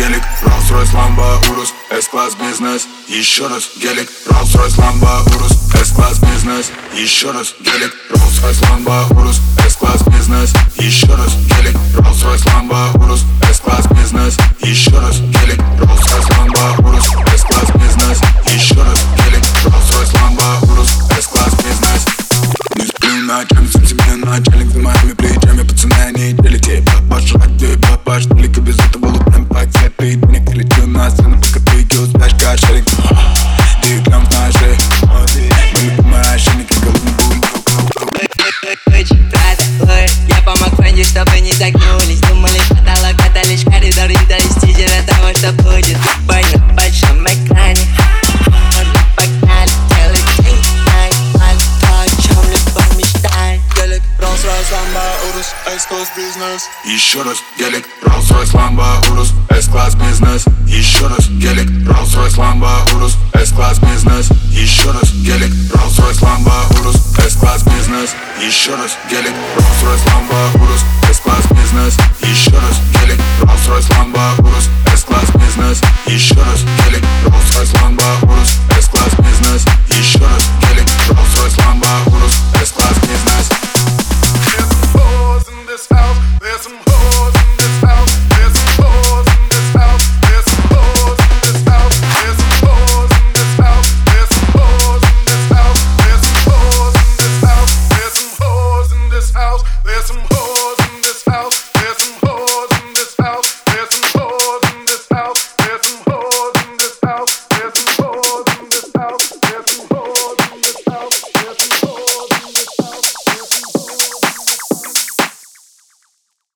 гелик. Rolls-Royce, Lambo, Urus S-класс бизнес. Еще раз гелик. Rolls-Royce, Lambo, Urus S-класс бизнес. Еще раз гелик. Rolls-Royce, Lambo, Urus S-класс бизнес. Еще раз гелик. Rolls-Royce, Lambo, Urus S-класс бизнес. Еще раз гелик. Rolls-Royce, Lambo, Urus S-класс бизнес. Еще раз гелик. Rolls-Royce, Lambo, Urus S-класс бизнес. Не сплю ночами, сам себе начальник за моими Урус, X-класс бизнес Еще раз гелик, Rolls-Royce, Lambo, Урус, S-класс, бизнес Еще раз гелик, Rolls-Royce, Lambo, Урус, S-класс, бизнес Еще раз гелик, Rolls-Royce, Lambo, Урус, S-класс, бизнес Еще раз гелик, Rolls-Royce, Lambo, Урус, S-класс, бизнес Еще раз гелик, Rolls-Royce, Lambo, Урус, С-класс бизнес Еще there's some